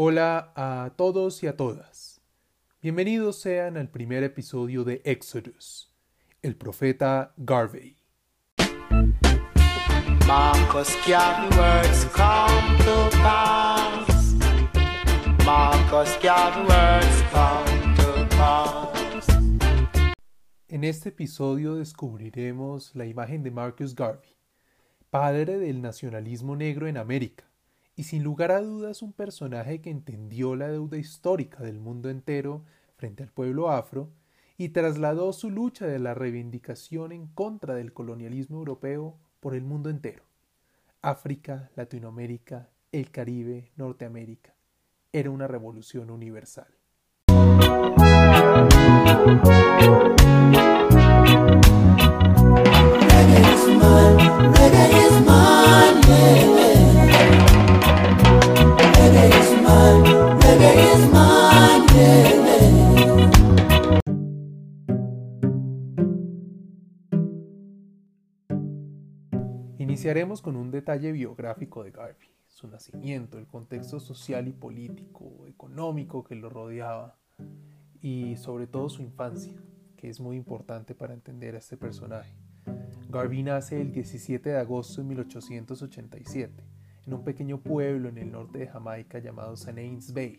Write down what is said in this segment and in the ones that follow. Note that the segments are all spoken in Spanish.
Hola a todos y a todas. Bienvenidos sean al primer episodio de Exodus, el profeta Garvey. Marcus Garvey words come to pass. Marcus Garvey words come to pass. En este episodio descubriremos la imagen de Marcus Garvey, padre del nacionalismo negro en América, y sin lugar a dudas un personaje que entendió la deuda histórica del mundo entero frente al pueblo afro y trasladó su lucha de la reivindicación en contra del colonialismo europeo por el mundo entero. África, Latinoamérica, el Caribe, Norteamérica. Era una revolución universal. Iniciaremos con un detalle biográfico de Garvey, su nacimiento, el contexto social y político, económico que lo rodeaba y sobre todo su infancia, que es muy importante para entender a este personaje. Garvey nace el 17 de agosto de 1887 en un pequeño pueblo en el norte de Jamaica llamado St. Anne's Bay,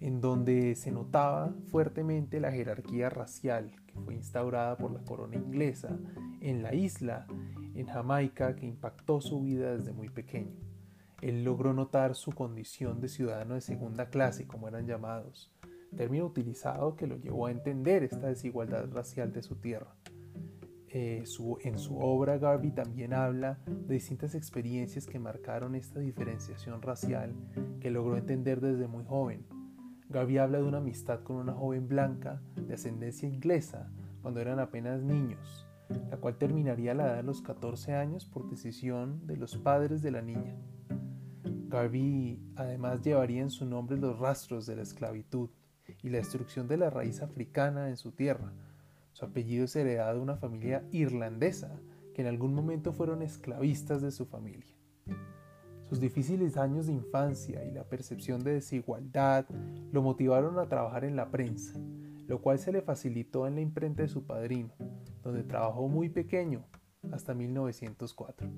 en donde se notaba fuertemente la jerarquía racial que fue instaurada por la corona inglesa en la isla en Jamaica que impactó su vida desde muy pequeño. Él logró notar su condición de ciudadano de segunda clase, como eran llamados, término utilizado que lo llevó a entender esta desigualdad racial de su tierra. Eh, en su obra Garvey también habla de distintas experiencias que marcaron esta diferenciación racial que logró entender desde muy joven. Garvey habla de una amistad con una joven blanca de ascendencia inglesa cuando eran apenas niños, la cual terminaría a la edad de los 14 años por decisión de los padres de la niña. Garvey además llevaría en su nombre los rastros de la esclavitud y la destrucción de la raíz africana en su tierra. Su apellido es heredado de una familia irlandesa que en algún momento fueron esclavistas de su familia. Sus difíciles años de infancia y la percepción de desigualdad lo motivaron a trabajar en la prensa, lo cual se le facilitó en la imprenta de su padrino, donde trabajó muy pequeño hasta 1904.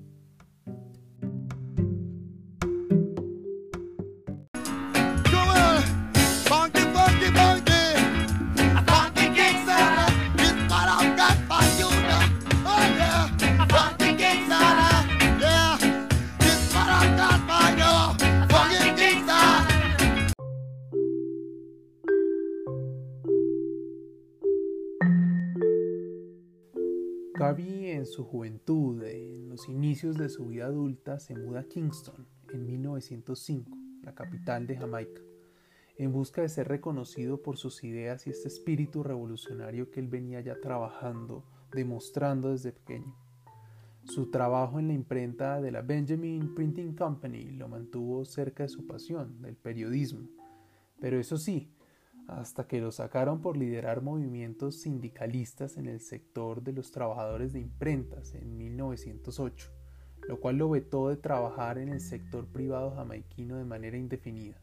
Su juventud, en los inicios de su vida adulta, se muda a Kingston en 1905, la capital de Jamaica, en busca de ser reconocido por sus ideas y este espíritu revolucionario que él venía ya trabajando, demostrando desde pequeño. Su trabajo en la imprenta de la Benjamin Printing Company lo mantuvo cerca de su pasión, del periodismo. Pero eso sí, hasta que lo sacaron por liderar movimientos sindicalistas en el sector de los trabajadores de imprentas en 1908, lo cual lo vetó de trabajar en el sector privado jamaiquino de manera indefinida.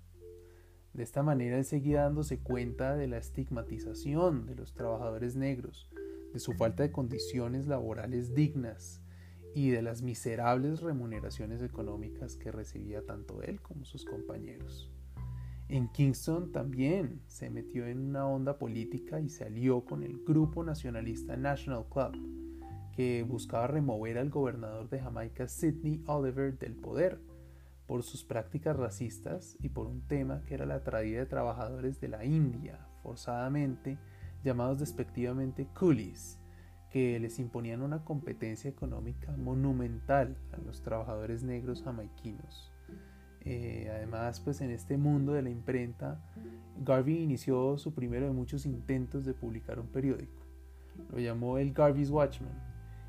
De esta manera él seguía dándose cuenta de la estigmatización de los trabajadores negros, de su falta de condiciones laborales dignas y de las miserables remuneraciones económicas que recibía tanto él como sus compañeros. En Kingston también se metió en una onda política y se alió con el grupo nacionalista National Club, que buscaba remover al gobernador de Jamaica Sidney Oliver del poder por sus prácticas racistas y por un tema que era la traída de trabajadores de la India, forzadamente llamados despectivamente coolies, que les imponían una competencia económica monumental a los trabajadores negros jamaiquinos. Eh, además, pues en este mundo de la imprenta, Garvey inició su primero de muchos intentos de publicar un periódico. Lo llamó el Garvey's Watchman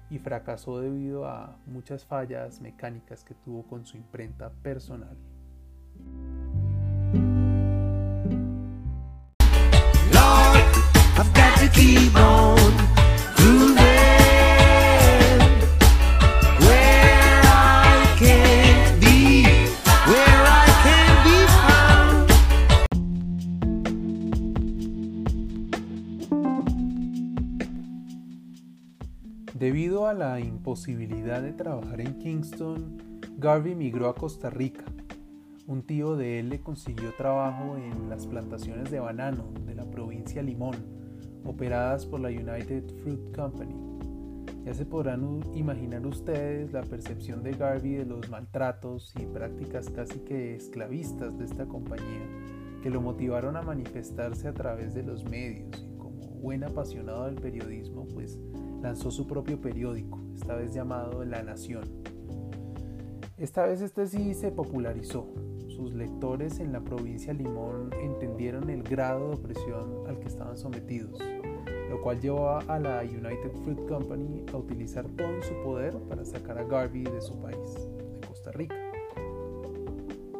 y fracasó debido a muchas fallas mecánicas que tuvo con su imprenta personal. A la imposibilidad de trabajar en Kingston, Garvey migró a Costa Rica. Un tío de él le consiguió trabajo en las plantaciones de banano de la provincia Limón, operadas por la United Fruit Company. Ya se podrán imaginar ustedes la percepción de Garvey de los maltratos y prácticas casi que esclavistas de esta compañía, que lo motivaron a manifestarse a través de los medios y como buen apasionado del periodismo, pues lanzó su propio periódico, esta vez llamado La Nación. Esta vez este sí se popularizó. Sus lectores en la provincia Limón entendieron el grado de opresión al que estaban sometidos, lo cual llevó a la United Fruit Company a utilizar todo su poder para sacar a Garvey de su país, de Costa Rica.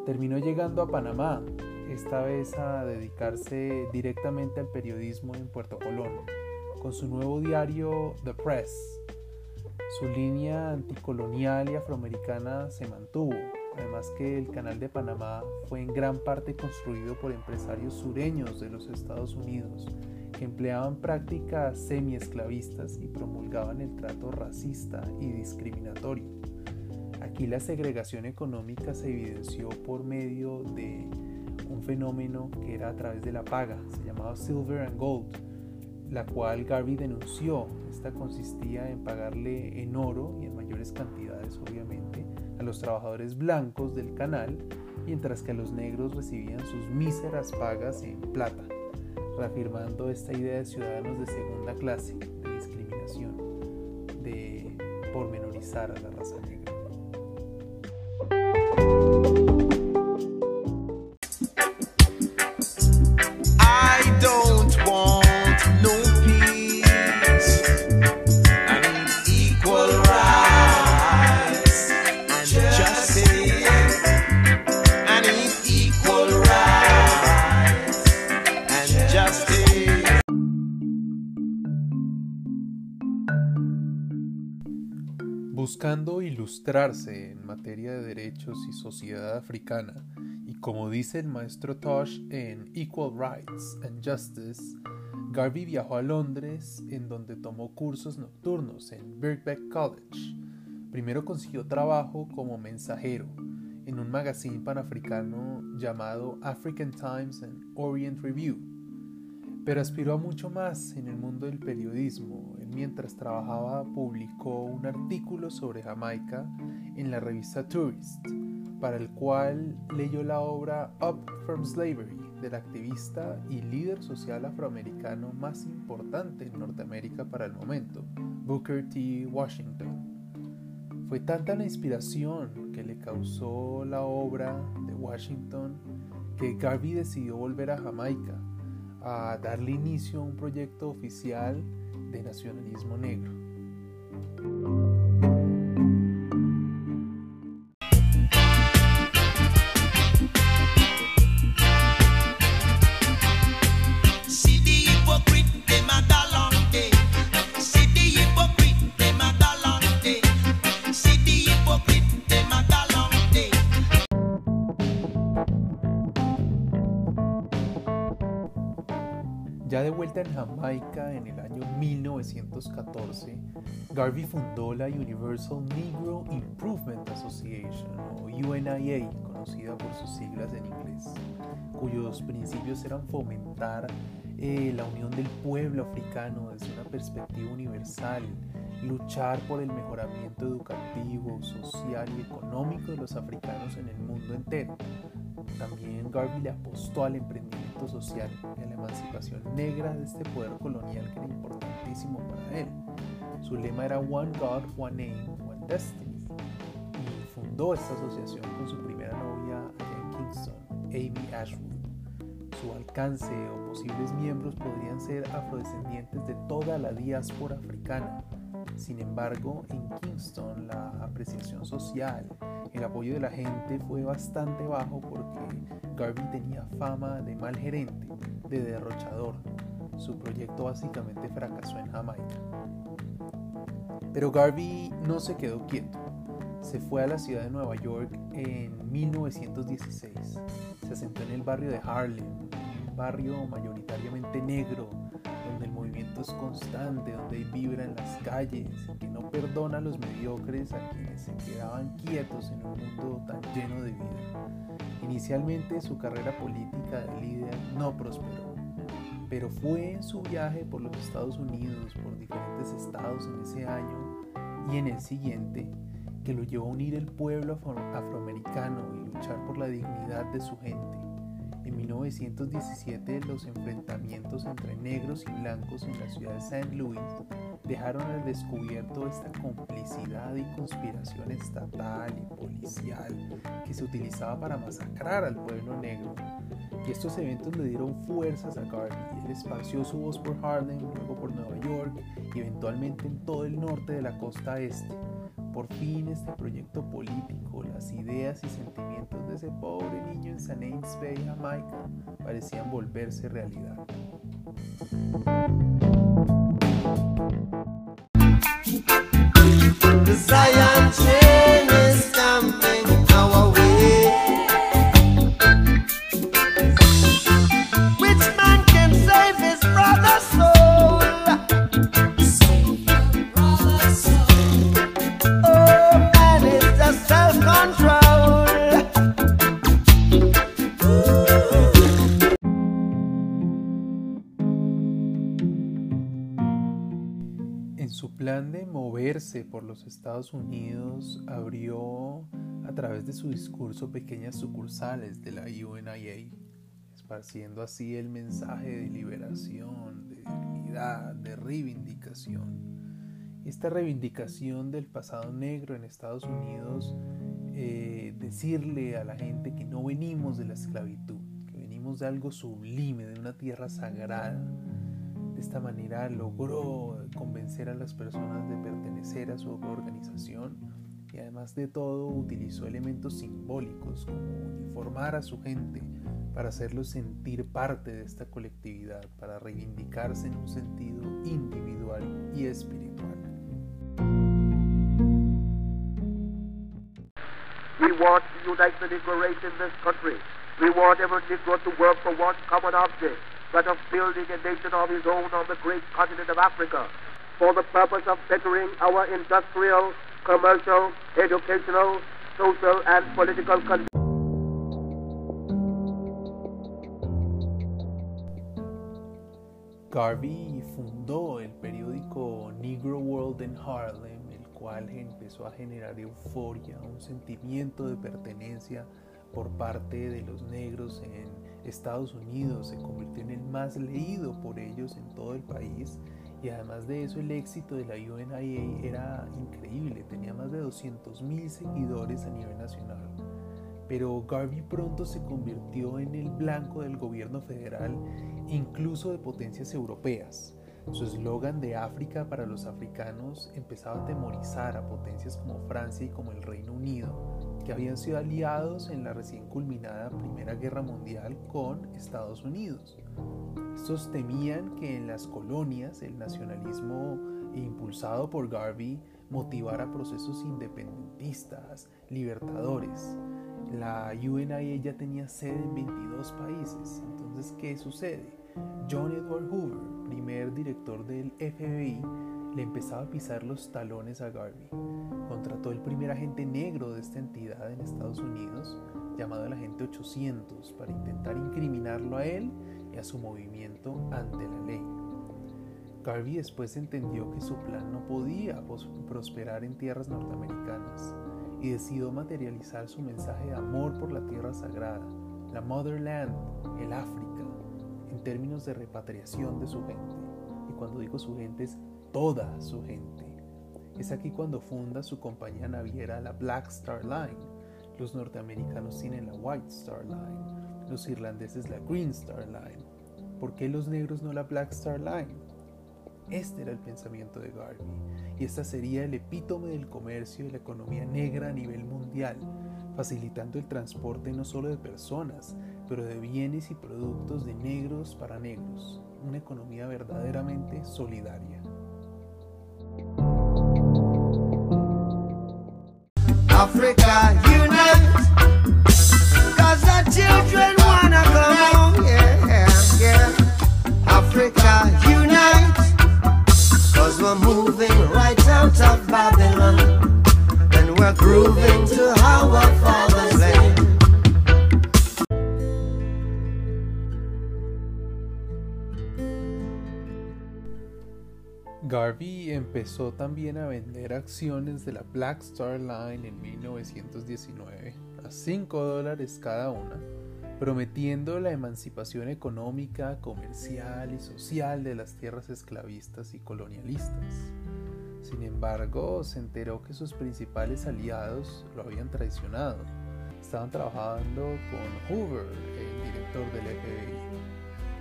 Terminó llegando a Panamá, esta vez a dedicarse directamente al periodismo en Puerto Colón, con su nuevo diario The Press. Su línea anticolonial y afroamericana se mantuvo, además que el Canal de Panamá fue en gran parte construido por empresarios sureños de los Estados Unidos que empleaban prácticas semi-esclavistas y promulgaban el trato racista y discriminatorio. Aquí la segregación económica se evidenció por medio de un fenómeno que era a través de la paga, se llamaba Silver and Gold, la cual Garvey denunció. Esta consistía en pagarle en oro y en mayores cantidades, obviamente, a los trabajadores blancos del canal, mientras que los negros recibían sus míseras pagas en plata, reafirmando esta idea de ciudadanos de segunda clase, de discriminación, de pormenorizar a la raza ilustrarse en materia de derechos y sociedad africana, y como dice el maestro Tosh en Equal Rights and Justice, Garvey viajó a Londres en donde tomó cursos nocturnos en Birkbeck College. Primero consiguió trabajo como mensajero en un magazine panafricano llamado African Times and Orient Review, pero aspiró a mucho más en el mundo del periodismo. mientras trabajaba publicó un artículo sobre Jamaica en la revista Tourist, para el cual leyó la obra Up from Slavery del activista y líder social afroamericano más importante en Norteamérica para el momento, Booker T. Washington. Fue tanta la inspiración que le causó la obra de Washington que Garvey decidió volver a Jamaica a darle inicio a un proyecto oficial de nacionalismo negro. 1914, Garvey fundó la Universal Negro Improvement Association, o UNIA, conocida por sus siglas en inglés, cuyos principios eran fomentar eh, la unión del pueblo africano desde una perspectiva universal, luchar por el mejoramiento educativo, social y económico de los africanos en el mundo entero. También Garvey le apostó al emprendimiento social y a la emancipación negra de este poder colonial que era para él. Su lema era One God, One Aim, One Destiny. Y fundó esta asociación con su primera novia en Kingston, Amy Ashwood. Su alcance o posibles miembros podrían ser afrodescendientes de toda la diáspora africana. Sin embargo, en Kingston la apreciación social, el apoyo de la gente fue bastante bajo porque Garvey tenía fama de mal gerente, de derrochador. Su proyecto básicamente fracasó en Jamaica. Pero Garvey no se quedó quieto. Se fue a la ciudad de Nueva York en 1916. Se asentó en el barrio de Harlem, un barrio mayoritariamente negro, donde el movimiento es constante, donde vibra en las calles, y que no perdona a los mediocres a quienes se quedaban quietos en un mundo tan lleno de vida. Inicialmente su carrera política de líder no prosperó, pero fue en su viaje por los Estados Unidos, por diferentes estados en ese año y en el siguiente, que lo llevó a unir el pueblo afroamericano y luchar por la dignidad de su gente. En 1917 los enfrentamientos entre negros y blancos en la ciudad de St. Louis dejaron al descubierto esta complicidad y conspiración estatal y policial que se utilizaba para masacrar al pueblo negro. Y estos eventos le dieron fuerzas a Garvey. Él esparció su voz por Harlem, luego por Nueva York y eventualmente en todo el norte de la costa este. Por fin este proyecto político, las ideas y sentimientos de ese pobre niño en St. Ames Bay, Jamaica, parecían volverse realidad. Por los Estados Unidos abrió a través de su discurso pequeñas sucursales de la UNIA, esparciendo así el mensaje de liberación, de dignidad, de reivindicación. Esta reivindicación del pasado negro en Estados Unidos, eh, decirle a la gente que no venimos de la esclavitud, que venimos de algo sublime, de una tierra sagrada, de esta manera logró convencer a las personas de pertenecer a su organización y además de todo utilizó elementos simbólicos como uniformar a su gente para hacerlos sentir parte de esta colectividad, para reivindicarse en un sentido individual y espiritual. We want to unite the Negro race in this country. We want to work for one common object. But of building a nation of his own on the great continent of Africa for the purpose of bettering our industrial, commercial, educational, social, and political conditions. Garvey fundó el periódico Negro World in Harlem, el cual empezó a generar euforia, un sentimiento de pertenencia por parte de los negros en Estados Unidos, se convirtió en el más leído por ellos en todo el país y además de eso el éxito de la UNIA era increíble, tenía más de 200.000 seguidores a nivel nacional. Pero Garvey pronto se convirtió en el blanco del gobierno federal, incluso de potencias europeas. Su eslogan de África para los africanos empezaba a temorizar a potencias como Francia y como el Reino Unido, que habían sido aliados en la recién culminada Primera Guerra Mundial con Estados Unidos. Estos temían que en las colonias el nacionalismo impulsado por Garvey motivara procesos independentistas, libertadores. La UNIA ya tenía sede en 22 países. Entonces, ¿qué sucede? John Edward Hoover, primer director del FBI, le empezaba a pisar los talones a Garvey. Contrató el primer agente negro de esta entidad en Estados Unidos, llamado el agente 800, para intentar incriminarlo a él y a su movimiento ante la ley. Garvey después entendió que su plan no podía prosperar en tierras norteamericanas y decidió materializar su mensaje de amor por la tierra sagrada, la Motherland, el África, términos de repatriación de su gente. Y cuando digo su gente es toda su gente. Es aquí cuando funda su compañía naviera la Black Star Line. Los norteamericanos tienen la White Star Line, los irlandeses la Green Star Line. ¿Por qué los negros no la Black Star Line? Este era el pensamiento de Garvey y esta sería el epítome del comercio y la economía negra a nivel mundial, facilitando el transporte no solo de personas, pero de bienes y productos de negros para negros, una economía verdaderamente solidaria. Africa unite, cause the children wanna come yeah. Africa unite, cause we're moving right out of Babylon, and we're grooving to our father's land. Garvey empezó también a vender acciones de la Black Star Line en 1919 a 5 dólares cada una, prometiendo la emancipación económica, comercial y social de las tierras esclavistas y colonialistas. Sin embargo, se enteró que sus principales aliados lo habían traicionado. Estaban trabajando con Hoover, el director del FBI,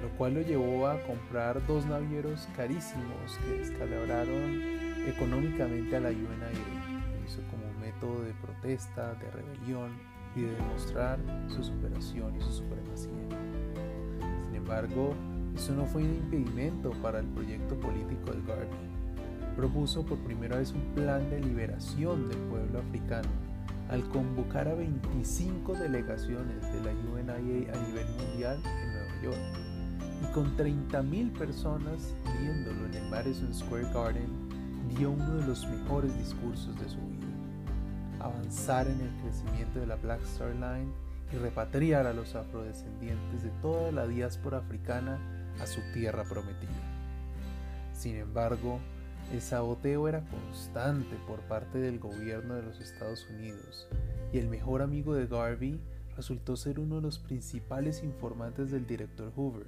lo cual lo llevó a comprar dos navieros carísimos que descalabraron económicamente a la UNIA. Hizo como un método de protesta, de rebelión y de demostrar su superación y su supremacía. Sin embargo, eso no fue un impedimento para el proyecto político de Garvey propuso por primera vez un plan de liberación del pueblo africano al convocar a 25 delegaciones de la UNIA a nivel mundial en Nueva York. Y con 30.000 personas viéndolo en el Madison Square Garden, dio uno de los mejores discursos de su vida. Avanzar en el crecimiento de la Black Star Line y repatriar a los afrodescendientes de toda la diáspora africana a su tierra prometida. Sin embargo, el saboteo era constante por parte del gobierno de los Estados Unidos y el mejor amigo de Garvey resultó ser uno de los principales informantes del director Hoover.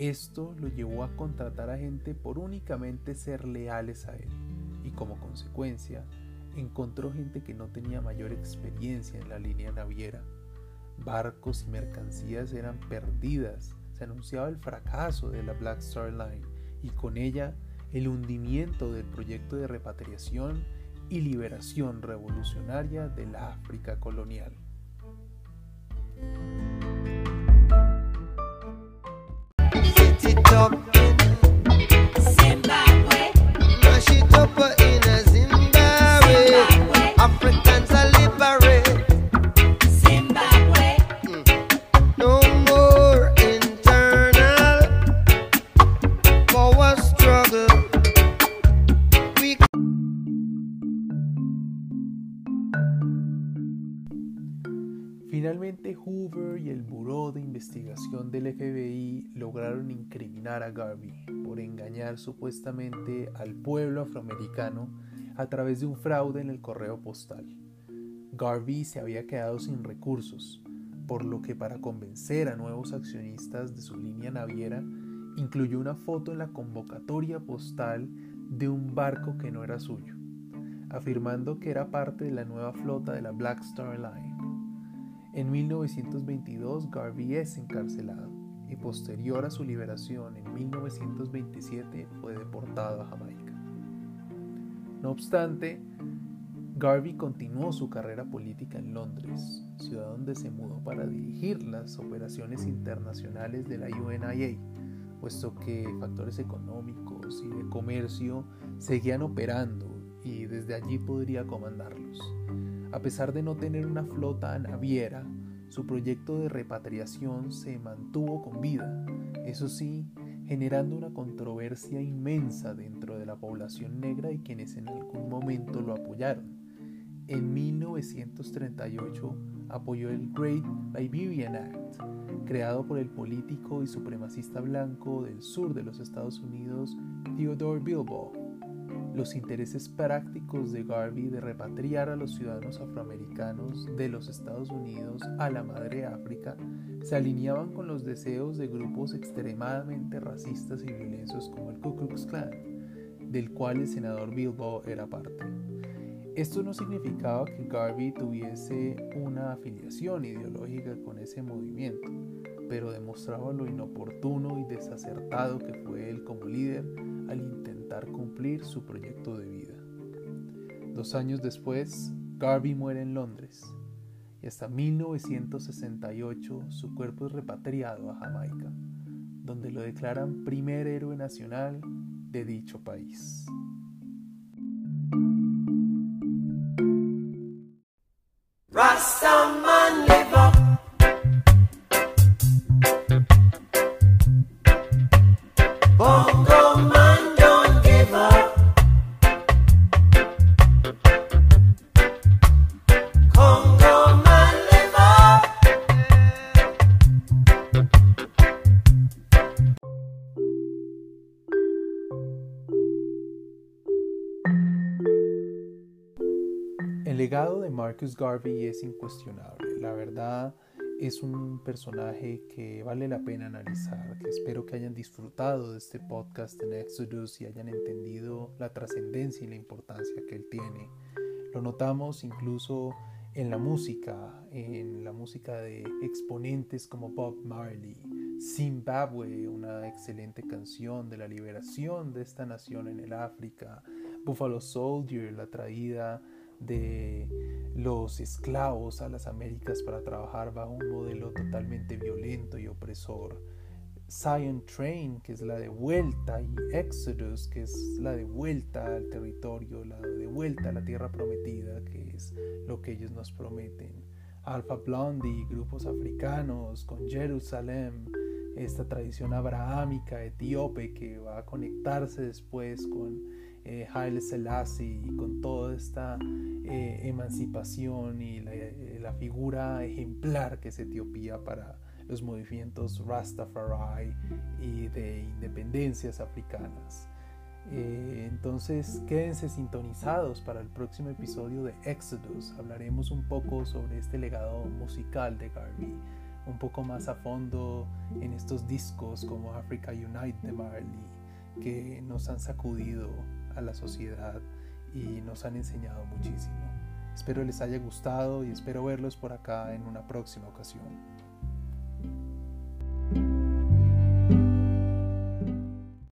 Esto lo llevó a contratar a gente por únicamente ser leales a él y como consecuencia encontró gente que no tenía mayor experiencia en la línea naviera. Barcos y mercancías eran perdidas, se anunciaba el fracaso de la Black Star Line y con ella el hundimiento del proyecto de repatriación y liberación revolucionaria de la África colonial. up. Investigación del FBI lograron incriminar a Garvey por engañar supuestamente al pueblo afroamericano a través de un fraude en el correo postal. Garvey se había quedado sin recursos, por lo que para convencer a nuevos accionistas de su línea naviera, incluyó una foto en la convocatoria postal de un barco que no era suyo, afirmando que era parte de la nueva flota de la Black Star Line. En 1922 Garvey es encarcelado y posterior a su liberación en 1927 fue deportado a Jamaica. No obstante, Garvey continuó su carrera política en Londres, ciudad donde se mudó para dirigir las operaciones internacionales de la UNIA, puesto que factores económicos y de comercio seguían operando y desde allí podría comandarlos. A pesar de no tener una flota naviera, su proyecto de repatriación se mantuvo con vida, eso sí, generando una controversia inmensa dentro de la población negra y quienes en algún momento lo apoyaron. En 1938 apoyó el Great Liberian Act, creado por el político y supremacista blanco del sur de los Estados Unidos Theodore Bilbo los intereses prácticos de Garvey de repatriar a los ciudadanos afroamericanos de los Estados Unidos a la madre África se alineaban con los deseos de grupos extremadamente racistas y violentos como el Ku Klux Klan, del cual el senador Bilbo era parte. Esto no significaba que Garvey tuviese una afiliación ideológica con ese movimiento, pero demostraba lo inoportuno y desacertado que fue él como líder al cumplir su proyecto de vida. Dos años después, Garvey muere en Londres y hasta 1968 su cuerpo es repatriado a Jamaica, donde lo declaran primer héroe nacional de dicho país. Marcus Garvey es incuestionable. La verdad es un personaje que vale la pena analizar, espero que hayan disfrutado de este podcast en Exodus y hayan entendido la trascendencia y la importancia que él tiene. Lo notamos incluso en la música, en la música de exponentes como Bob Marley, Zimbabwe, una excelente canción de la liberación de esta nación en el África, Buffalo Soldier, la traída de los esclavos a las Américas para trabajar bajo un modelo totalmente violento y opresor, Zion Train, que es la de vuelta, y Exodus, que es la de vuelta al territorio, la de vuelta a la tierra prometida, que es lo que ellos nos prometen. Alpha Blondie, grupos africanos con Jerusalén, esta tradición abrahámica etíope que va a conectarse después con eh, Haile Selassie y con toda esta eh, emancipación y la, eh, la figura ejemplar que es Etiopía para los movimientos Rastafari y de independencias africanas. Eh, entonces quédense sintonizados para el próximo episodio de Exodus. Hablaremos un poco sobre este legado musical de Garvey, un poco más a fondo en estos discos como Africa Unite de Marley, que nos han sacudido a la sociedad y nos han enseñado muchísimo. Espero les haya gustado y espero verlos por acá en una próxima ocasión.